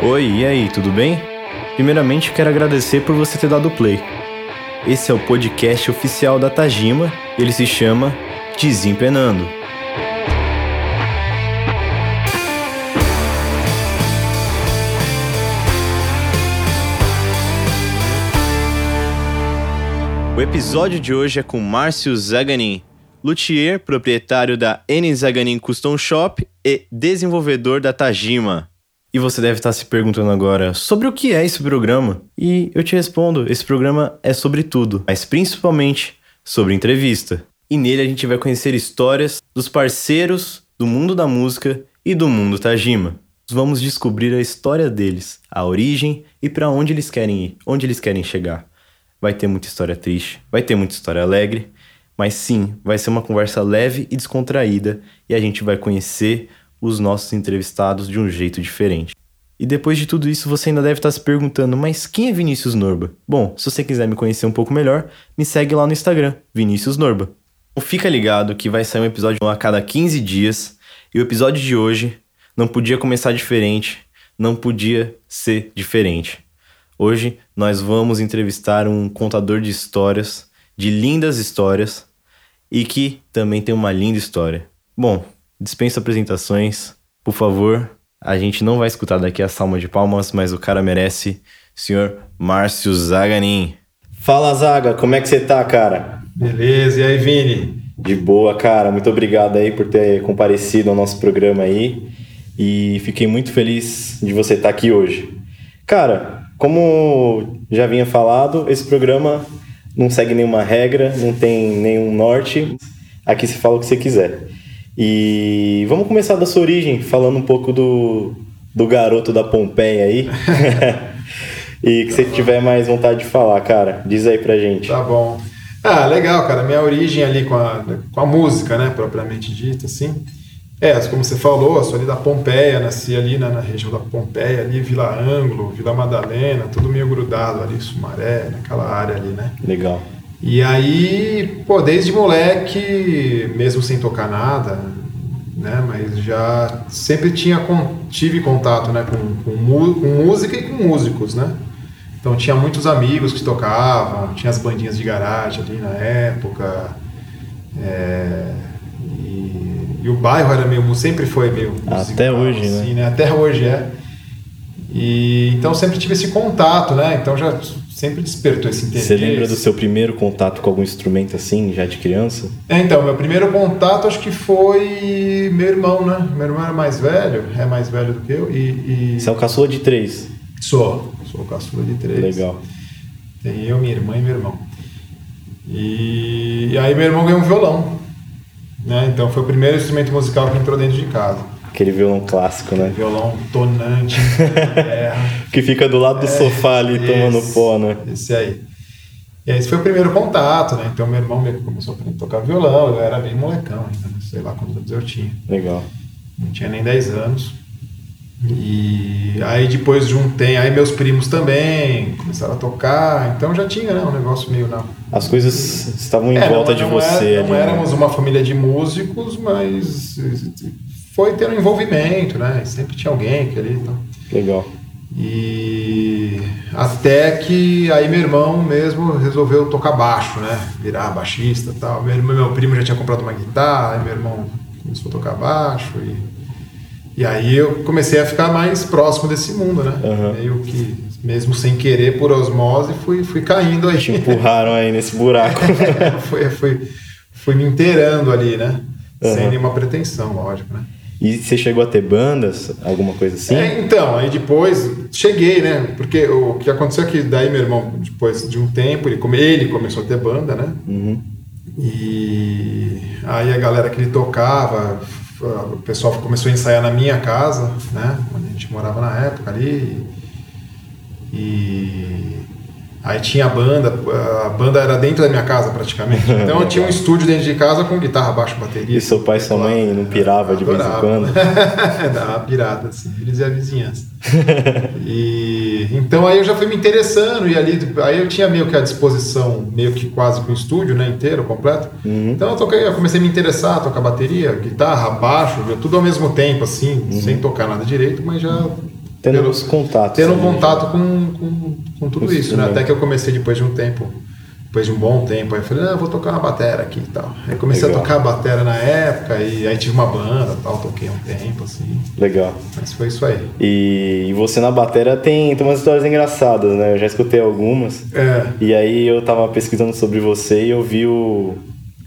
Oi, e aí, tudo bem? Primeiramente, quero agradecer por você ter dado play. Esse é o podcast oficial da Tajima, ele se chama Desempenando. O episódio de hoje é com Márcio Zaganin, luthier, proprietário da N Zaganin Custom Shop e desenvolvedor da Tajima. E você deve estar se perguntando agora sobre o que é esse programa. E eu te respondo: esse programa é sobre tudo, mas principalmente sobre entrevista. E nele a gente vai conhecer histórias dos parceiros do mundo da música e do mundo Tajima. Vamos descobrir a história deles, a origem e para onde eles querem ir, onde eles querem chegar. Vai ter muita história triste, vai ter muita história alegre, mas sim, vai ser uma conversa leve e descontraída e a gente vai conhecer os nossos entrevistados de um jeito diferente. E depois de tudo isso, você ainda deve estar se perguntando: mas quem é Vinícius Norba? Bom, se você quiser me conhecer um pouco melhor, me segue lá no Instagram, Vinícius Norba. Então, fica ligado que vai sair um episódio a cada 15 dias e o episódio de hoje não podia começar diferente, não podia ser diferente. Hoje nós vamos entrevistar um contador de histórias, de lindas histórias, e que também tem uma linda história. Bom, dispensa apresentações, por favor. A gente não vai escutar daqui a salma de palmas, mas o cara merece. Senhor Márcio Zaganin. Fala, Zaga, como é que você tá, cara? Beleza, e aí, Vini? De boa, cara. Muito obrigado aí por ter comparecido ao nosso programa aí. E fiquei muito feliz de você estar aqui hoje. Cara, como já vinha falado, esse programa não segue nenhuma regra, não tem nenhum norte. Aqui se fala o que você quiser. E vamos começar da sua origem, falando um pouco do, do garoto da Pompeia aí. e que você tiver mais vontade de falar, cara, diz aí pra gente. Tá bom. Ah, legal, cara. Minha origem ali com a, com a música, né, propriamente dita, assim. É, como você falou, sou ali da Pompeia, nasci ali na, na, região da Pompeia, ali Vila Ângelo, Vila Madalena, tudo meio grudado ali, Sumaré, naquela área ali, né? Legal. E aí, pô, desde moleque, mesmo sem tocar nada, né, mas já sempre tinha tive contato, né, com, com, com música e com músicos, né? Então tinha muitos amigos que tocavam, tinha as bandinhas de garagem ali na época, é, e o bairro era meio, sempre foi meio musical, Até hoje, né? assim, né? Até hoje é. E, então sempre tive esse contato, né? Então já sempre despertou esse interesse. Você lembra do seu primeiro contato com algum instrumento assim, já de criança? É, então, meu primeiro contato acho que foi meu irmão, né? Meu irmão era mais velho, é mais velho do que eu. E, e... Você é o caçula de três? Sou, sou o caçula de três. Legal. Tem eu, minha irmã e meu irmão. E, e aí meu irmão ganhou um violão. Né? Então foi o primeiro instrumento musical que entrou dentro de casa. Aquele violão clássico, né? Violão tonante, que fica do lado do é, sofá ali esse, tomando pó, né? Esse aí. E esse foi o primeiro contato, né? Então meu irmão começou a tocar violão, eu era bem molecão ainda, né? sei lá quantos anos eu tinha. Legal. Não tinha nem 10 anos. E aí depois de um tempo, aí meus primos também começaram a tocar, então já tinha né, um negócio meio na. As coisas estavam em é, volta não, de não você. Era, não ali, né? éramos uma família de músicos, mas foi tendo um envolvimento, né? Sempre tinha alguém que ali. Então. Legal. E até que aí meu irmão mesmo resolveu tocar baixo, né? Virar baixista e tal. Meu, meu primo já tinha comprado uma guitarra, aí meu irmão começou a tocar baixo e e aí eu comecei a ficar mais próximo desse mundo, né? Uhum. Meio que, mesmo sem querer, por osmose, fui, fui caindo aí. Te empurraram aí nesse buraco. fui, fui, fui me inteirando ali, né? Uhum. Sem nenhuma pretensão, lógico, né? E você chegou a ter bandas, alguma coisa assim? É, então, aí depois cheguei, né? Porque o que aconteceu é que daí meu irmão, depois de um tempo, ele, ele começou a ter banda, né? Uhum. E aí a galera que ele tocava o pessoal começou a ensaiar na minha casa, né? Onde a gente morava na época ali. E aí tinha a banda, a banda era dentro da minha casa praticamente. Então eu tinha um estúdio dentro de casa com guitarra, baixo, bateria. E seu pai e sua mãe não pirava de vez em quando? Dava pirada, assim, eles e a vizinhança. e, então aí eu já fui me interessando e ali aí eu tinha meio que a disposição, meio que quase com o estúdio, né, inteiro, completo. Uhum. Então eu toquei, eu comecei a me interessar, a tocar bateria, guitarra, baixo, tudo ao mesmo tempo, assim, uhum. sem tocar nada direito, mas já Tendo pelo- os contatos. tendo um né? contato com, com, com tudo Com isso, né? Até que eu comecei depois de um tempo, depois de um bom tempo, aí eu falei, eu vou tocar uma batera aqui e tal. Aí comecei Legal. a tocar batera na época, e aí tive uma banda e tal, toquei um tempo, assim. Legal. Mas foi isso aí. E, e você na batera tem, tem umas histórias engraçadas, né? Eu já escutei algumas. É. E aí eu tava pesquisando sobre você e eu vi o,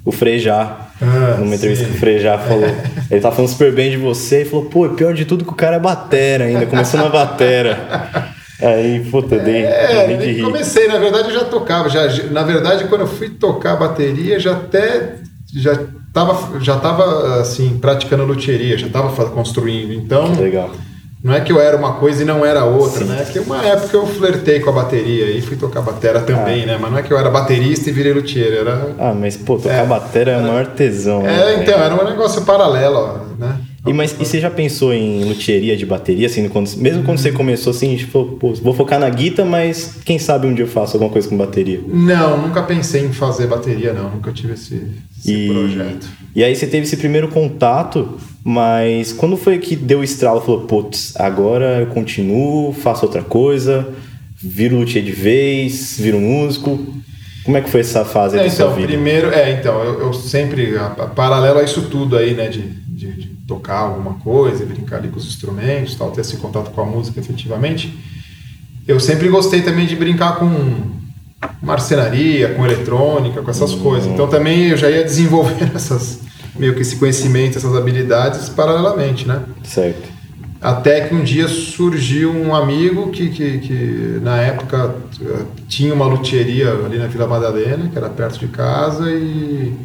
o Frejá. Ah, numa entrevista sim. que o Frejá falou. Ele tava falando super bem de você e falou, pô, pior de tudo que o cara é batera ainda, começou na batera. Aí, puta, dei, É, dei de rir. comecei, na verdade eu já tocava. Já, na verdade, quando eu fui tocar bateria, já até já tava, já tava assim, praticando luthieria, já tava construindo. Então, Legal. Não é que eu era uma coisa e não era outra, Sim. né? Que uma época eu flertei com a bateria e fui tocar batera também, né? Mas não é que eu era baterista e virei luthier, era Ah, mas, pô, tocar É. batera é o maior tesão. né, É, então, era um negócio paralelo, ó, né? E, mas, e você já pensou em luthieria de bateria, assim, quando, mesmo quando você começou assim, tipo, pô, vou focar na guita, mas quem sabe um dia eu faço alguma coisa com bateria? Não, nunca pensei em fazer bateria, não. Nunca tive esse, esse E, projeto. e aí você teve esse primeiro contato, mas quando foi que deu o estralo? Falou, putz, agora eu continuo, faço outra coisa, viro luthier de vez, viro músico. Como é que foi essa fase É, da sua então, vida? primeiro, é, então, eu, eu sempre, a, a- paralelo a isso tudo aí, né, de, de, de tocar alguma coisa, brincar ali com os instrumentos, tal, ter esse contato com a música efetivamente, eu sempre gostei também de brincar com marcenaria, com eletrônica, com essas coisas. Então também eu já ia desenvolvendo essas, meio que esse conhecimento, essas habilidades paralelamente, né? Certo. Até que um dia surgiu um amigo que, que, que na época eh, tinha uma luthieria ali na Vila Madalena, que era perto de casa, e,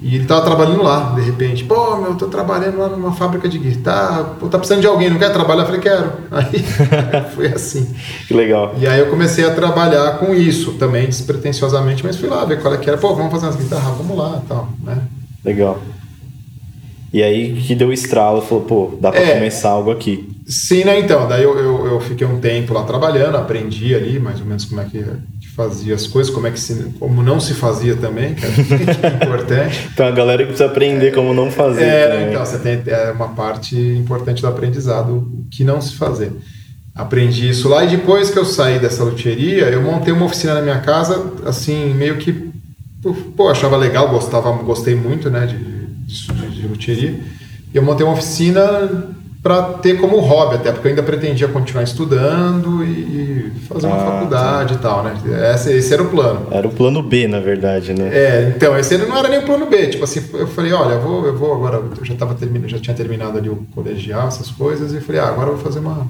e ele estava trabalhando lá, de repente. Pô, meu, tô trabalhando lá numa fábrica de guitarra, pô, tá precisando de alguém, não quer trabalhar? Eu falei, quero. Aí foi assim. Que legal. E aí eu comecei a trabalhar com isso também, despretensiosamente, mas fui lá ver qual é que era. Pô, vamos fazer umas guitarras, vamos lá tal, né? Legal. E aí que deu estralo, falou, pô, dá pra É. começar algo aqui. Sim, né? Então, daí eu, eu, eu fiquei um tempo lá trabalhando, aprendi ali mais ou menos como é que, fazia as coisas, como é que se, como não se fazia também, que é importante. Então a galera que precisa aprender como não fazer. É, também. então, você tem é uma parte importante do aprendizado que não se fazer. Aprendi isso lá e depois que eu saí dessa luthieria, eu montei uma oficina na minha casa, assim, meio que, pô, achava legal, gostava, gostei muito, né, de, de. E eu montei uma oficina para ter como hobby, até porque eu ainda pretendia continuar estudando e fazer uma Ah, faculdade e tal, né? Esse, esse era o plano. Era o plano B, na verdade, né? É, então, esse não era nem o plano B. Tipo assim, eu falei, olha, eu vou, eu vou agora, eu já tava já tinha terminado ali o colegial, essas coisas, e falei, ah, agora eu vou fazer uma,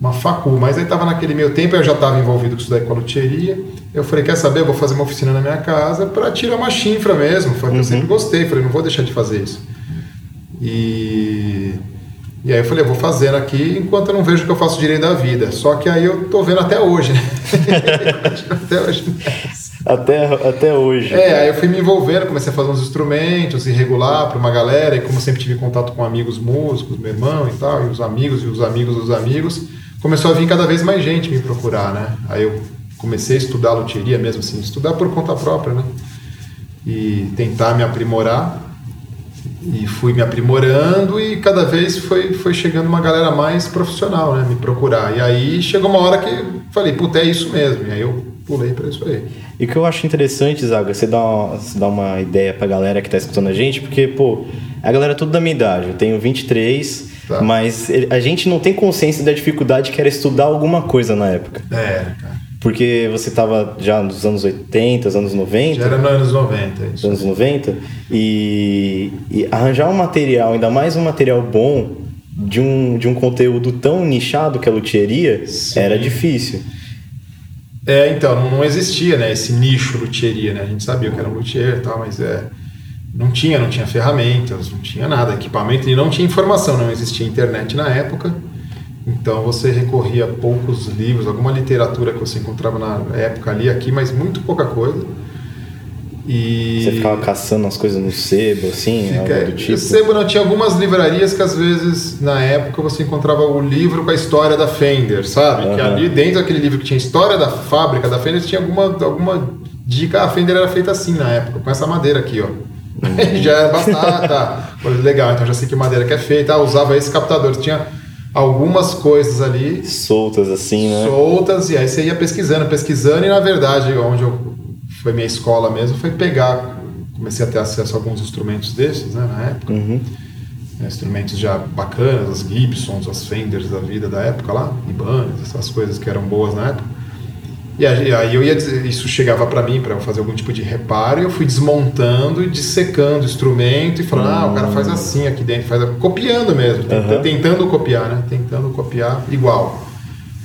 uma facu. Mas aí tava naquele meio tempo, eu já estava envolvido com isso daí com a luthieria. Eu falei, quer saber, eu vou fazer uma oficina na minha casa para tirar uma chinfra mesmo. Foi o que eu sempre gostei, falei, não vou deixar de fazer isso. E, e aí eu falei, eu vou fazendo aqui enquanto eu não vejo o que eu faço direito da vida. Só que aí eu tô vendo até hoje, né? até hoje. Até, até hoje. É, aí eu fui me envolvendo, comecei a fazer uns instrumentos irregular para uma galera, e como sempre tive contato com amigos músicos, meu irmão e tal, e os amigos e os amigos dos amigos, começou a vir cada vez mais gente me procurar, né? Aí eu comecei a estudar luthieria mesmo assim, estudar por conta própria, né? E tentar me aprimorar. E fui me aprimorando e cada vez foi, foi chegando uma galera mais profissional, né? Me procurar. E aí chegou uma hora que falei, puta, é isso mesmo. E aí eu pulei para isso aí. E o que eu acho interessante, Zaga, você dá uma, você dá uma ideia pra galera que tá escutando a gente, porque, pô, a galera é tudo da minha idade. Eu tenho 23, Tá. mas a gente não tem consciência da dificuldade que era estudar alguma coisa na época. É, cara. Porque você tava já nos anos 80, anos 90. Já era nos anos 90, dos isso. anos 90 e, e arranjar um material, ainda mais um material bom de um, de um conteúdo tão nichado que a luthieria Sim. era difícil. É, então, não, não existia, né, esse nicho luthieria, né? A gente sabia que era um luthier e tal, mas é, não tinha, não tinha ferramentas, não tinha nada, equipamento, e não tinha informação, não existia internet na época. Então você recorria a poucos livros, alguma literatura que você encontrava na época ali, aqui, mas muito pouca coisa. E Você ficava caçando as coisas no sebo, assim, Fica- algo do tipo. Sebo, não, tinha algumas livrarias que às vezes, na época, você encontrava o livro com a história da Fender, sabe? Que Aham. ali dentro daquele livro que tinha história da fábrica da Fender, tinha alguma, alguma dica. Ah, a Fender era feita assim na época, com essa madeira aqui, ó. Já bastante, ah, tá. Legal, então já sei que madeira que é feita. Ah, usava esse captador. Tinha algumas coisas ali. Soltas assim, né? Soltas, e aí você ia pesquisando, pesquisando, e na verdade, onde eu, foi minha escola mesmo, foi pegar. Comecei a ter acesso a alguns instrumentos desses, né, na época. Uhum. Instrumentos já bacanas, as Gibsons, as Fenders da vida da época lá, Ibanez, essas coisas que eram boas na época. E aí eu ia dizer, isso chegava para mim para fazer algum tipo de reparo, e eu fui desmontando e dissecando o instrumento e falando, ah, o cara faz assim aqui dentro, faz copiando mesmo, uhum. tentando copiar, né? Tentando copiar igual.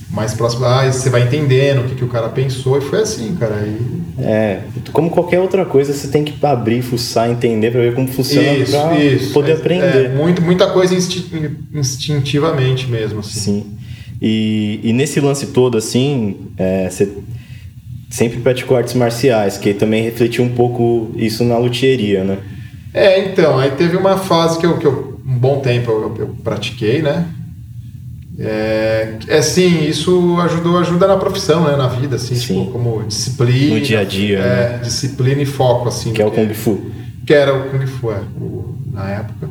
Mais próximo, ah, você vai entendendo o que, que o cara pensou, e foi assim, cara. E... É, como qualquer outra coisa, você tem que abrir, fuçar, entender para ver como funciona isso, pra isso. poder é, aprender. É, muito, muita coisa instintivamente mesmo, assim. Sim. E, e nesse lance todo, assim, é, você sempre praticou artes marciais, que também refletiu um pouco isso na luthieria, né? É, então, aí teve uma fase que eu, que eu um bom tempo eu, eu pratiquei, né? É, é sim, isso ajudou, ajuda na profissão, né, na vida, assim, sim. tipo, como disciplina. No dia a dia, é, né? disciplina e foco, assim. Que é o Kung Fu. Que era o Kung Fu, é, o, na época.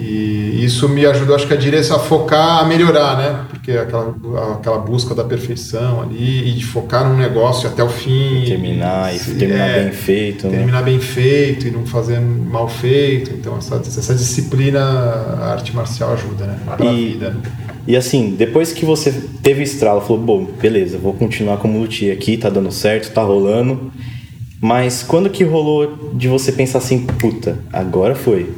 E isso me ajudou, acho que a direção a focar, a melhorar, né? Porque aquela, aquela busca da perfeição ali e de focar num negócio até o fim. Terminar e, terminar é, bem feito. Né? Terminar né? bem feito e não fazer mal feito. Então, essa, essa disciplina, a arte marcial ajuda, né? Para e, vida. E assim, depois que você teve estralo, falou: bom, beleza, vou continuar como luthier aqui, tá dando certo, tá rolando. Mas quando que rolou de você pensar assim, puta, agora foi?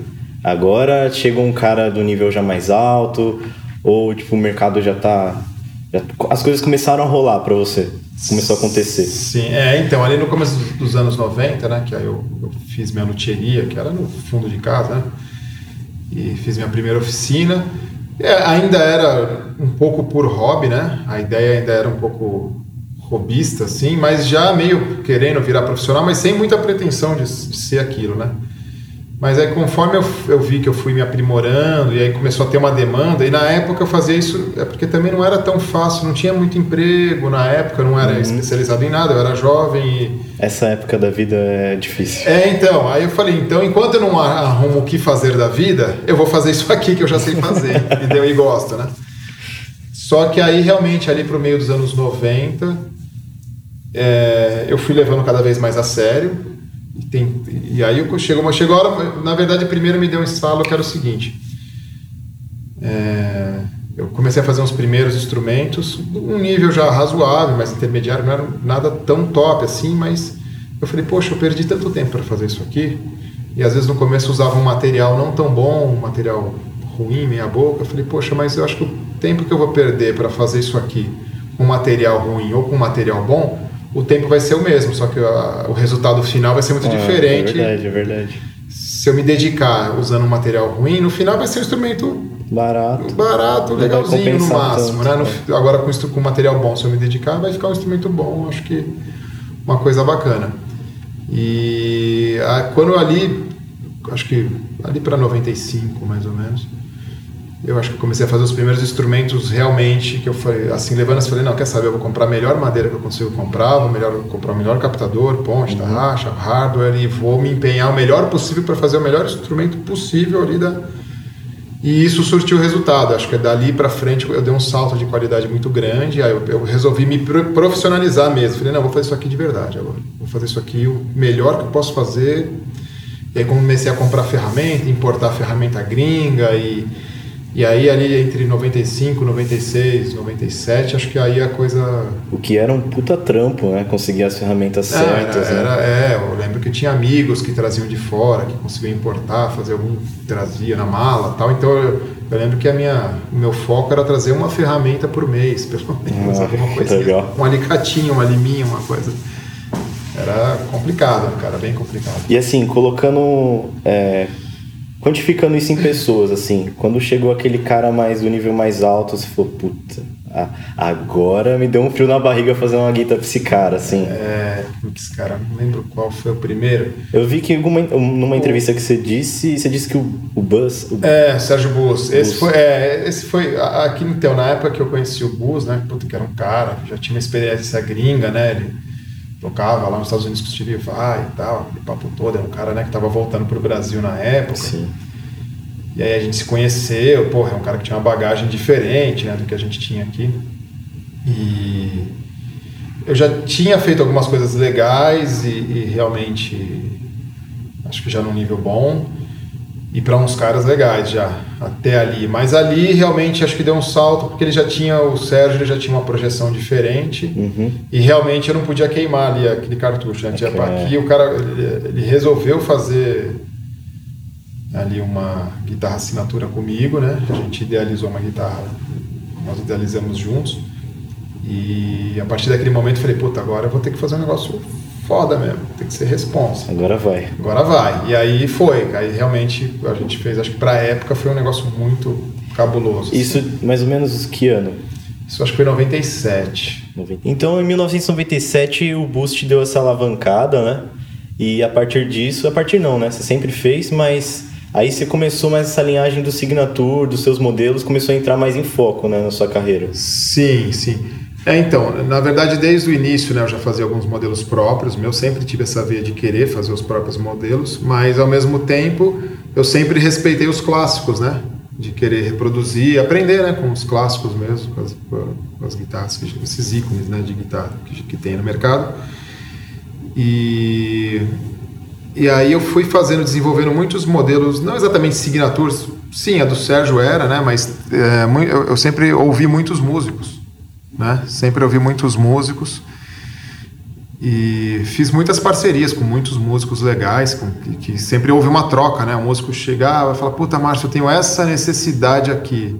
Agora chegou um cara do nível já mais alto, ou tipo, o mercado já tá. Já, as coisas começaram a rolar para você. Começou a acontecer. Sim, é, então, ali no começo dos anos 90, né, que aí eu, eu fiz minha luthieria, que era no fundo de casa, né, e fiz minha primeira oficina. É, ainda era um pouco por hobby, né, a ideia ainda era um pouco robista, assim, mas já meio querendo virar profissional, mas sem muita pretensão de, de ser aquilo, né. Mas aí conforme eu, eu vi que eu fui me aprimorando e aí começou a ter uma demanda, e na época eu fazia isso, é porque também não era tão fácil, não tinha muito emprego na época, eu não era uhum. especializado em nada, eu era jovem e... Essa época da vida é difícil. É, então, aí eu falei, então enquanto eu não arrumo o que fazer da vida, eu vou fazer isso aqui que eu já sei fazer, entendeu? E gosto, né? Só que aí realmente ali pro meio dos anos 90, é, eu fui levando cada vez mais a sério, e, tem, e aí chegou, chegou a hora, na verdade, primeiro me deu um estalo que era o seguinte. É, eu comecei a fazer uns primeiros instrumentos, um nível já razoável, mas intermediário, não era nada tão top assim, mas eu falei, poxa, eu perdi tanto tempo para fazer isso aqui, e às vezes no começo usava um material não tão bom, um material ruim, meia boca, eu falei, poxa, mas eu acho que o tempo que eu vou perder para fazer isso aqui com material ruim ou com material bom, o tempo vai ser o mesmo, só que a, o resultado final vai ser muito é, diferente. É verdade, é verdade. Se eu me dedicar usando um material ruim, no final vai ser um instrumento barato, barato legalzinho no máximo. Tanto, né? No, é. agora com, com material bom, se eu me dedicar, vai ficar um instrumento bom. Acho que uma coisa bacana. E a, quando ali, acho que ali para 95 mais ou menos, eu acho que comecei a fazer os primeiros instrumentos realmente que eu falei, assim, levando assim, falei, não, quer saber, eu vou comprar a melhor madeira que eu consigo comprar, vou melhor, comprar o melhor captador, ponte, uhum. tarraxa, hardware e vou me empenhar o melhor possível para fazer o melhor instrumento possível ali da... E isso surtiu resultado, acho que dali para frente eu dei um salto de qualidade muito grande, aí eu, eu resolvi me profissionalizar mesmo, falei, não, vou fazer isso aqui de verdade agora, vou fazer isso aqui o melhor que eu posso fazer, e aí comecei a comprar ferramenta, importar ferramenta gringa e e aí ali entre 95, 96, 97, acho que aí a coisa... O que era um puta trampo, né? Conseguir as ferramentas é, certas. Era, né? É, eu lembro que tinha amigos que traziam de fora, que conseguiam importar, fazer algum... trazia na mala tal. Então eu, eu lembro que a minha, o meu foco era trazer uma ferramenta por mês, pelo menos. Ah, alguma coisa. Legal. Um alicatinho, uma liminha, uma coisa. Era complicado, cara, bem complicado. E assim, colocando... É Quantificando isso em pessoas, assim, quando chegou aquele cara mais do nível mais alto, você falou, puta, agora me deu um frio na barriga fazer uma guita pra esse cara, assim. É, putz, cara, não lembro qual foi o primeiro. Eu vi que alguma, numa entrevista que você disse, você disse que o, o Buzz... O... É, Sérgio Bus. Esse foi, é, esse foi, aqui então, na época que eu conheci o Bus, né, puta, que era um cara, já tinha uma experiência gringa, né, ele tocava lá nos Estados Unidos com o Steve Vai e tal, aquele papo todo, era um cara né, que estava voltando para o Brasil na época. Sim. E aí a gente se conheceu, porra, é um cara que tinha uma bagagem diferente né, do que a gente tinha aqui. E eu já tinha feito algumas coisas legais e, e realmente acho que já num nível bom e para uns caras legais já até ali. Mas ali realmente acho que deu um salto porque ele já tinha o Sérgio ele já tinha uma projeção diferente Uhum. e realmente eu não podia queimar ali aquele cartucho. Né? Tinha Ok. aqui o cara ele, ele resolveu fazer ali uma guitarra assinatura comigo, né? A gente idealizou uma guitarra, nós idealizamos juntos. E a partir daquele momento eu falei, puta, agora eu vou ter que fazer um negócio foda mesmo, tem que ser responsa. Agora vai. Agora vai. E aí foi. Aí realmente a gente fez, acho que pra época foi um negócio muito cabuloso. assim. Isso mais ou menos que ano? Isso acho que foi em 97. Então, em 1997, o Boost deu essa alavancada, né? E a partir disso, a partir não, né? Você sempre fez, mas aí você começou mais essa linhagem do Signature, dos seus modelos, começou a entrar mais em foco, né, na sua carreira. Sim, sim. É, então, na verdade, desde o início, né, eu já fazia alguns modelos próprios, eu sempre tive essa veia de querer fazer os próprios modelos, mas ao mesmo tempo eu sempre respeitei os clássicos, né? De querer reproduzir, aprender, né, com os clássicos mesmo, com as, com as guitarras, esses ícones, né, de guitarra que, que tem no mercado. E e aí eu fui fazendo, desenvolvendo muitos modelos, não exatamente signatures, sim, a do Sérgio era, né? Mas é, eu sempre ouvi muitos músicos, né? Sempre ouvi muitos músicos e fiz muitas parcerias com muitos músicos legais, com, que, que sempre houve uma troca, né? O músico chegava e falava, puta, Márcio, eu tenho essa necessidade aqui.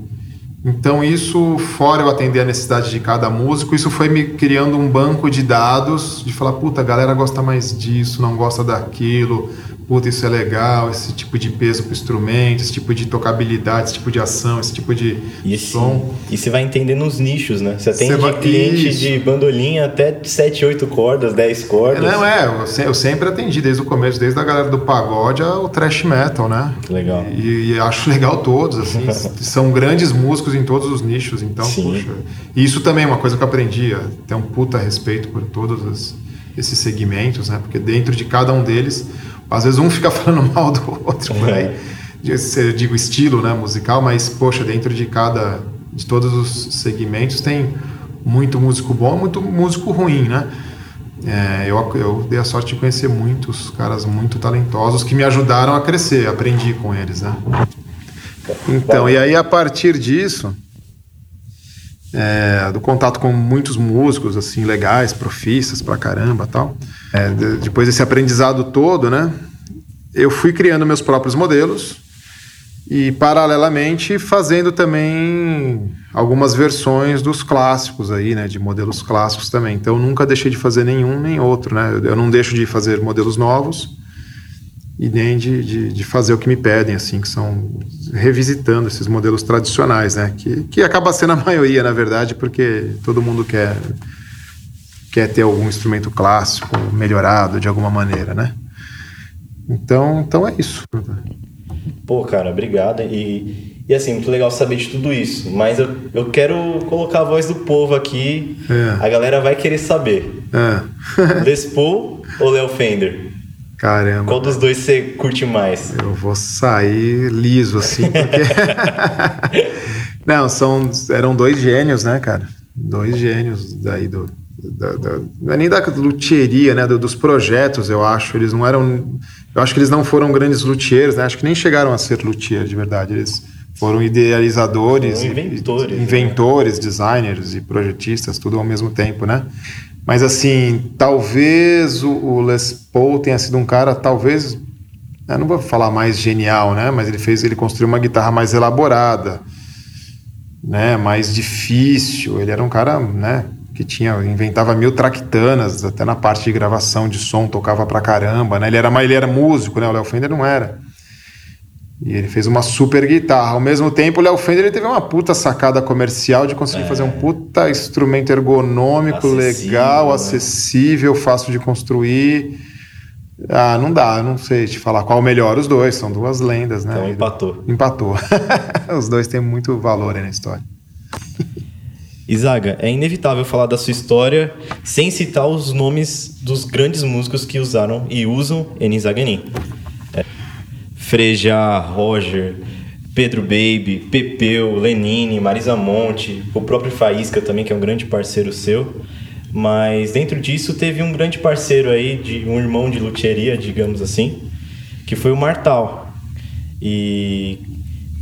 Então isso, fora eu atender a necessidade de cada músico, isso foi me criando um banco de dados de falar, puta, a galera gosta mais disso, não gosta daquilo, puta, isso é legal, esse tipo de peso pro instrumento, esse tipo de tocabilidade, esse tipo de ação, esse tipo de E, esse- som. e você vai entendendo os nichos, né? Você atende vai- cliente Isso. de bandolinha até 7, 8 cordas, 10 cordas. Não, é, eu, eu sempre atendi desde o começo, desde a galera do pagode ao thrash metal, né? Que legal. E, e acho legal todos, assim, são grandes músicos em todos os nichos, então, Sim. puxa. E isso também é uma coisa que eu aprendi, ter um puta respeito por todos os- esses segmentos, né? Porque dentro de cada um deles, às vezes um fica falando mal do outro por aí. É. De- se Eu digo estilo, né, musical, mas poxa, dentro de cada de todos os segmentos tem muito músico bom, e muito músico ruim, né? É, eu, eu dei a sorte de conhecer muitos caras muito talentosos que me ajudaram a crescer, aprendi com eles, né? Então, e aí a partir disso, é, do contato com muitos músicos assim legais, profissas pra caramba, tal. É, de- depois desse aprendizado todo, né? Eu fui criando meus próprios modelos e paralelamente fazendo também algumas versões dos clássicos aí, né, de modelos clássicos também. Então nunca deixei de fazer nenhum nem outro, né? Eu não deixo de fazer modelos novos e nem de, de, de fazer o que me pedem, assim, que são revisitando esses modelos tradicionais, né? Que, que acaba sendo a maioria, na verdade, porque todo mundo quer quer ter algum instrumento clássico melhorado de alguma maneira, né? Então, então é isso. Pô, cara, obrigado. E, e assim, muito legal saber de tudo isso. Mas eu, eu quero colocar a voz do povo aqui. É. A galera vai querer saber. É. Les Paul ou Léo Fender? Caramba. Qual dos dois você curte mais? Eu vou sair liso assim, porque. Não, são, eram dois gênios, né, cara? Dois gênios daí do. Da, da- não é nem da luthieria, né? do- dos projetos, eu acho. Eles não eram. Eu acho que eles não foram grandes luthiers, né? Acho que nem chegaram a ser luthier de verdade. Eles foram idealizadores, Foram e- inventores, e- né? inventores, designers e projetistas, tudo ao mesmo tempo, né? Mas assim, talvez o, Les Paul tenha sido um cara, talvez eu não vou falar mais genial, né? Mas ele fez, ele construiu uma guitarra mais elaborada, né? Mais difícil. Ele era um cara, né? Que tinha, inventava mil traquitanas, até na parte de gravação de som tocava pra caramba, né? Ele era, ele era músico, né? O Léo Fender não era. E ele fez uma super guitarra. Ao mesmo tempo, o Léo Fender ele teve uma puta sacada comercial de conseguir fazer um puta instrumento ergonômico, Acessível, legal, né? acessível, fácil de construir. Ah, não dá, não sei te falar qual o melhor. Os dois, são duas lendas, né? Então empatou. Empatou. Os dois têm muito valor aí na história. Izaga, é inevitável falar da sua história sem citar os nomes dos grandes músicos que usaram e usam Enis Zaganin. Frejá, Roger, Pedro Baby, Pepeu, Lenine, Marisa Monte, o próprio Faísca também, que é um grande parceiro seu. Mas dentro disso teve um grande parceiro aí, de um irmão de luthieria, digamos assim, que foi o Martal. E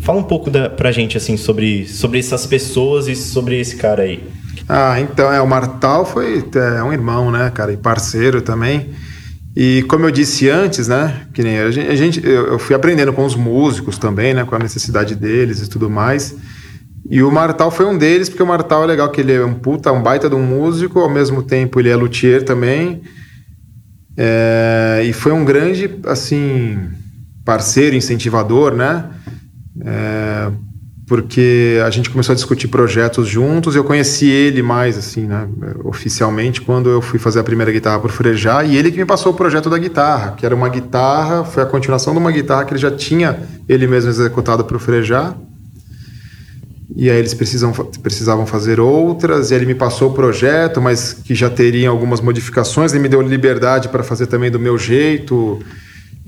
fala um pouco da, pra gente assim sobre, sobre essas pessoas e sobre esse cara aí. Ah, então, é, o Martal foi é, um irmão, né, cara, e parceiro também. E como eu disse antes, né, que nem a gente, a gente eu fui aprendendo com os músicos também, né, com a necessidade deles e tudo mais. E o Martal foi um deles, porque o Martal é legal que ele é um puta, um baita de um músico, ao mesmo tempo ele é luthier também. É, e foi um grande, assim, parceiro, incentivador, né? É, porque a gente começou a discutir projetos juntos. Eu conheci ele mais, assim, né, oficialmente, quando eu fui fazer a primeira guitarra por Frejá, e ele que me passou o projeto da guitarra, que era uma guitarra, foi a continuação de uma guitarra que ele já tinha ele mesmo executado para o Frejá. E aí eles precisam, precisavam fazer outras, e ele me passou o projeto, mas que já teria algumas modificações, ele me deu liberdade para fazer também do meu jeito.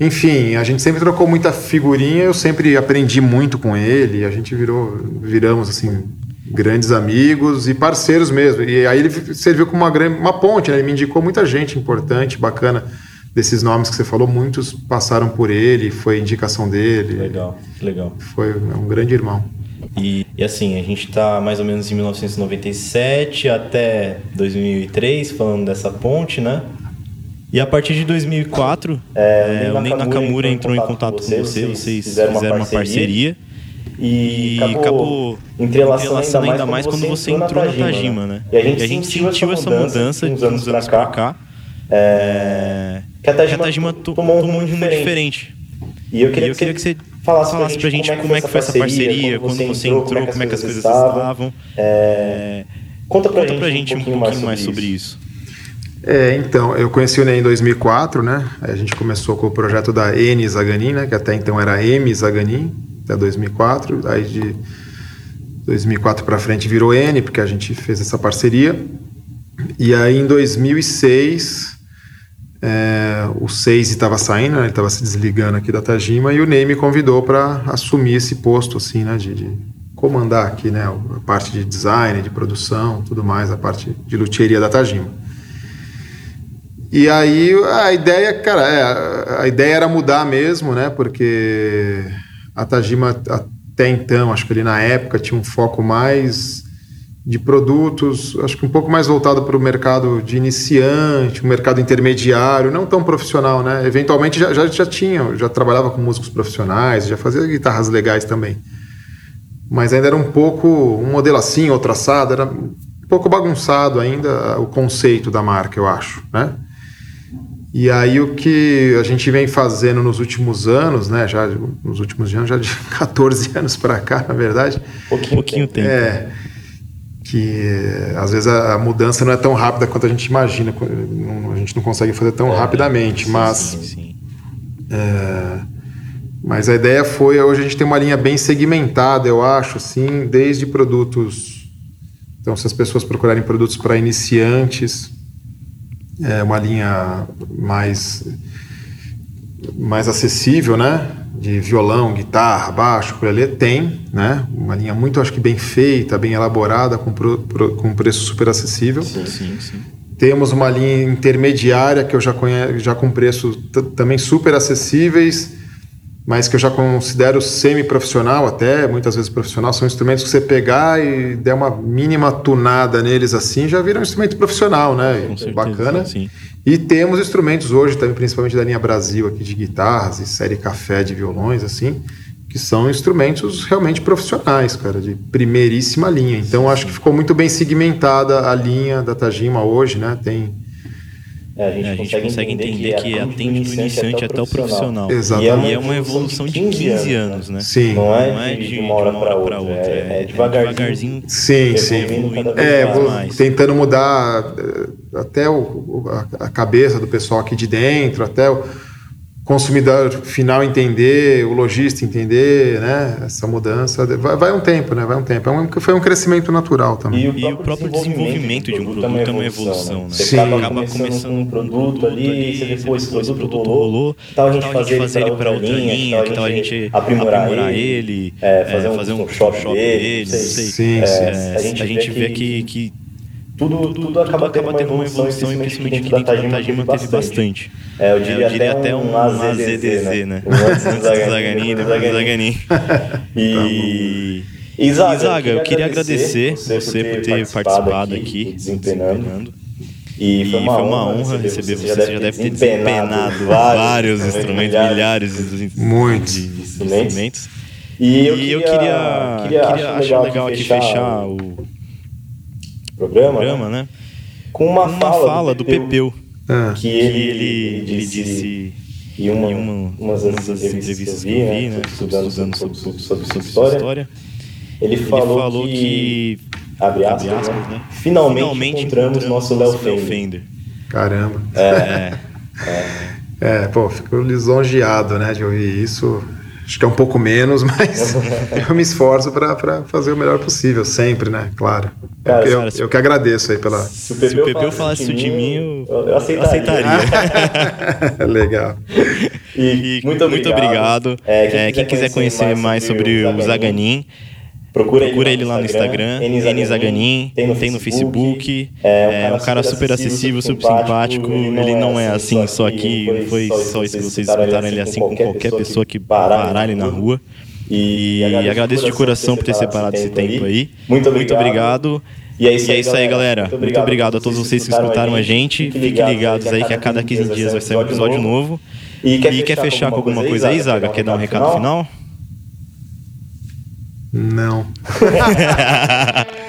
Enfim, a gente sempre trocou muita figurinha, eu sempre aprendi muito com ele, a gente virou, viramos assim, grandes amigos e parceiros mesmo. E aí ele serviu como uma, grande, uma ponte, né? ele me indicou muita gente importante, bacana. Desses nomes que você falou, muitos passaram por ele, foi indicação dele. Legal, legal. Foi um grande irmão. E, e, assim, a gente está mais ou menos em 1997 até 2003 falando dessa ponte, né? E a partir de 2004, é, é, o Ney Nakamura entrou em contato com você, vocês, vocês fizeram, fizeram uma parceria. E, e acabou entrelaçando ainda mais quando você entrou na Tajima, né? E a gente, e a gente sentiu essa mudança de uns anos pra cá. É, que a Tajima, que a Tajima tomou um rumo diferente. diferente. E eu queria, e eu queria que, você falasse, falasse pra gente como é que foi essa parceria, quando você entrou, como é que as coisas estavam. É, conta pra gente um pouquinho mais sobre isso. É, então, eu conheci o Ney em 2004, né? A gente começou com o projeto da N Zaganin, né? Que até então era M Zaganin, até 2004. Aí de 2004 para frente virou N, porque a gente fez essa parceria. E aí em 2006, é, o Seise estava saindo, né? ele estava se desligando aqui da Tajima, e o Ney me convidou para assumir esse posto, assim, né? De, de, comandar aqui, né? A parte de design, de produção, tudo mais, a parte de luthieria da Tajima. E aí a ideia, cara, é, a ideia era mudar mesmo, né? Porque a Tajima até então, acho que ali na época tinha um foco mais de produtos, acho que um pouco mais voltado para o mercado de iniciante, um mercado intermediário, não tão profissional, né? Eventualmente já, já, já tinha, já trabalhava com músicos profissionais, já fazia guitarras legais também. Mas ainda era um pouco um modelo assim, outro assado, era um pouco bagunçado ainda o conceito da marca, eu acho, né? E aí o que a gente vem fazendo nos últimos anos, né, já nos últimos anos, já de 14 anos para cá, na verdade. Pouquinho, pouquinho tempo. É, que às vezes a, mudança não é tão rápida quanto a gente imagina, a gente não consegue fazer tão é, rapidamente, sim, mas sim, sim. É, mas a ideia foi hoje a gente tem uma linha bem segmentada, eu acho, assim, desde produtos. Então, se as pessoas procurarem produtos para iniciantes, é uma linha mais mais acessível, né? De violão, guitarra, baixo, ukulele, tem, né? Uma linha muito, acho que bem feita, bem elaborada, com, pro, pro, com preço super acessível. Sim, sim, sim. Temos uma linha intermediária que eu já conheço, já com preços também super acessíveis mas que eu já considero semi-profissional até, muitas vezes profissional, são instrumentos que você pegar e der uma mínima tunada neles assim, já vira um instrumento profissional, né? Com certeza, Bacana. Sim. E temos instrumentos hoje também, principalmente da linha Brasil aqui de guitarras e série café de violões assim, que são instrumentos realmente profissionais, cara, de primeiríssima linha. Então acho que ficou muito bem segmentada a linha da Tajima hoje, né? Tem é, a gente, é, a gente consegue, consegue, entender, que, que atende do iniciante até o profissional. Exatamente. E é uma evolução de 15 anos, né? Sim. Não é, não é de, de, uma hora para outra. outra. É, é, é devagarzinho. Sim, sim. É, mais. tentando mudar eh, até o, a, a, cabeça do pessoal aqui de dentro, até o consumidor final entender, o lojista entender, né? Essa mudança vai, vai um tempo, né? Vai um tempo. É um, foi um crescimento natural também. E o próprio, e o próprio desenvolvimento, de um produto é uma evolução, né? Você Sim. acaba, começando com um produto ali, você vê, pô, esse produto, produto rolou, tal a gente fazer, fazer ele para outra linha, que tal a gente aprimorar, aprimorar ele, é, fazer, um, fazer um shop dele, Sim, é, a gente vê que, que tudo, tudo, acaba, acaba tendo uma evolução, e principalmente aqui dentro da Tajima teve bastante. É, eu diria, é, eu diria até, um, um AZDZ, né? né? Um antes do Zaganin, depois do Zaganin. E... E Zaga, eu queria agradecer você, por ter participado aqui, desempenhando. E foi uma, e foi uma honra receber você. Você já deve ter desempenado vários instrumentos, milhares de Muitos instrumentos. E eu queria, queria achar legal aqui fechar o programa, programa né? Com uma, uma fala, fala, do Pepeu, ah. que, ele, ele, ele disse e uma, uma, umas, umas entrevistas que eu vi, né, né estudando, estudando sobre, sobre, sobre, sobre história, história, ele falou, ele falou que, que, abre aspas, abre aspas né, finalmente, finalmente encontramos, encontramos nosso Léo Fender. Fender. Caramba. É, é, é. é, pô, fico lisonjeado, né, de ouvir isso. Acho que é um pouco menos, mas eu me esforço para fazer o melhor possível, sempre, né? Claro. Cara, eu, eu, eu, que agradeço aí pela. Se o Pepeu falasse isso de mim, eu, eu aceitaria. aceitaria. Legal. E, e muito obrigado. Muito obrigado. É, quem, é, quem, quiser conhecer mais sobre, sobre o Zaganin Procura, Procura ele, lá no Instagram, Instagram Zaganin, tem no tem Facebook. É, um, é um cara super acessível, super simpático. Ele não é assim só aqui, não foi só isso que vocês escutaram ele é assim com qualquer pessoa que parar ele na rua. E, e agradeço de coração por ter separado esse tempo aí. Muito obrigado. E é isso, e é isso aí, galera. Muito obrigado, Muito obrigado a todos vocês que escutaram a gente. Fiquem ligados aí que a cada 15 dias vai sair um episódio novo. E quer fechar com alguma coisa aí, Zaga? Quer dar um recado final? Não.